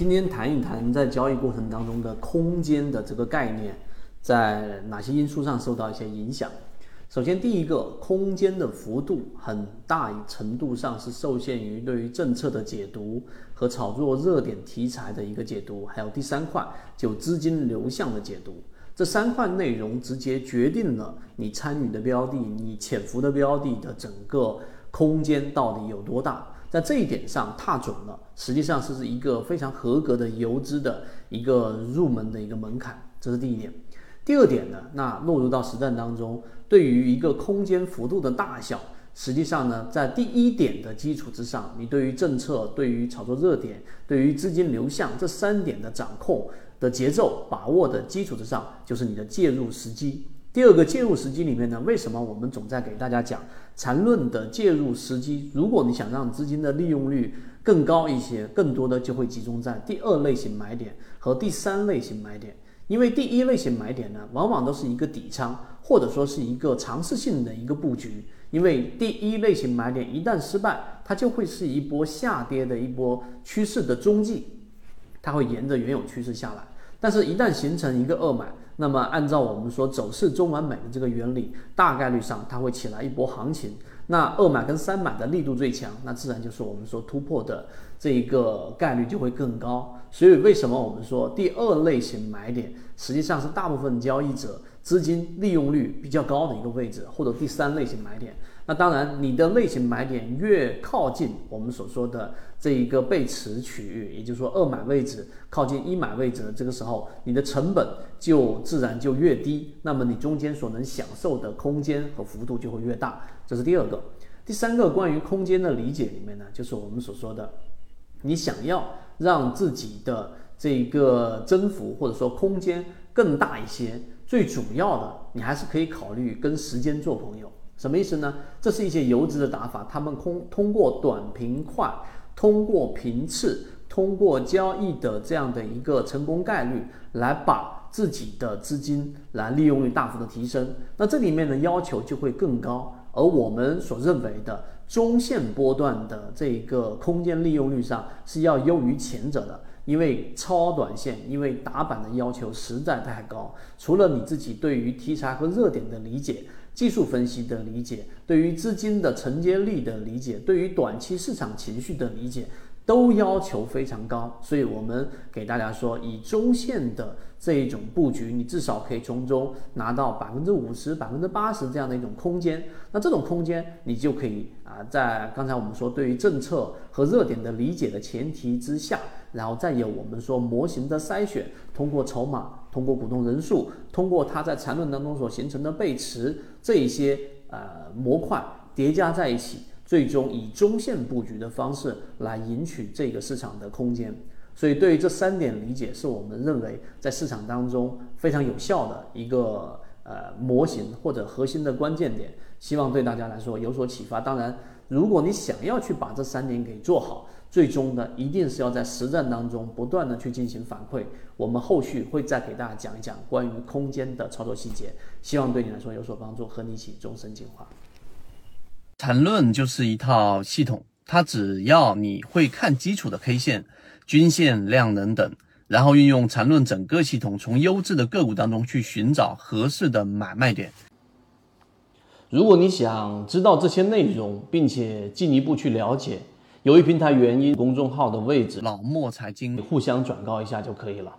今天谈一谈在交易过程当中的空间的这个概念，在哪些因素上受到一些影响？首先，第一个，空间的幅度很大程度上是受限于对于政策的解读和炒作热点题材的一个解读，还有第三块就资金流向的解读。这三块内容直接决定了你参与的标的、你潜伏的标的的整个空间到底有多大。在这一点上踏准了，实际上是一个非常合格的游资的一个入门的一个门槛，这是第一点。第二点呢，那落入到实战当中，对于一个空间幅度的大小，实际上呢，在第一点的基础之上，你对于政策、对于炒作热点、对于资金流向这三点的掌控的节奏把握的基础之上，就是你的介入时机。第二个介入时机里面呢，为什么我们总在给大家讲缠论的介入时机？如果你想让资金的利用率更高一些，更多的就会集中在第二类型买点和第三类型买点。因为第一类型买点呢，往往都是一个底仓，或者说是一个尝试性的一个布局。因为第一类型买点一旦失败，它就会是一波下跌的一波趋势的踪迹，它会沿着原有趋势下来。但是，一旦形成一个二买，那么按照我们说走势中完美的这个原理，大概率上它会起来一波行情。那二买跟三买的力度最强，那自然就是我们说突破的这一个概率就会更高。所以，为什么我们说第二类型买点实际上是大部分交易者资金利用率比较高的一个位置，或者第三类型买点？那当然，你的类型买点越靠近我们所说的这一个背驰区域，也就是说二买位置靠近一买位置的这个时候，你的成本就自然就越低，那么你中间所能享受的空间和幅度就会越大。这是第二个，第三个关于空间的理解里面呢，就是我们所说的，你想要让自己的这个增幅或者说空间更大一些，最主要的你还是可以考虑跟时间做朋友。什么意思呢？这是一些游资的打法，他们空通过短平快，通过频次，通过交易的这样的一个成功概率，来把自己的资金来利用率大幅的提升。那这里面的要求就会更高，而我们所认为的中线波段的这个空间利用率上是要优于前者的，因为超短线，因为打板的要求实在太高。除了你自己对于题材和热点的理解。技术分析的理解，对于资金的承接力的理解，对于短期市场情绪的理解，都要求非常高。所以，我们给大家说，以中线的这一种布局，你至少可以从中拿到百分之五十、百分之八十这样的一种空间。那这种空间，你就可以啊，在刚才我们说对于政策和热点的理解的前提之下。然后再有我们说模型的筛选，通过筹码，通过股东人数，通过它在缠论当中所形成的背驰这一些呃模块叠加在一起，最终以中线布局的方式来赢取这个市场的空间。所以对于这三点理解，是我们认为在市场当中非常有效的一个呃模型或者核心的关键点，希望对大家来说有所启发。当然，如果你想要去把这三点给做好。最终呢，一定是要在实战当中不断的去进行反馈。我们后续会再给大家讲一讲关于空间的操作细节，希望对你来说有所帮助，和你一起终身进化。缠论就是一套系统，它只要你会看基础的 K 线、均线、量能等，然后运用缠论整个系统，从优质的个股当中去寻找合适的买卖点。如果你想知道这些内容，并且进一步去了解。由于平台原因，公众号的位置老莫财经互相转告一下就可以了。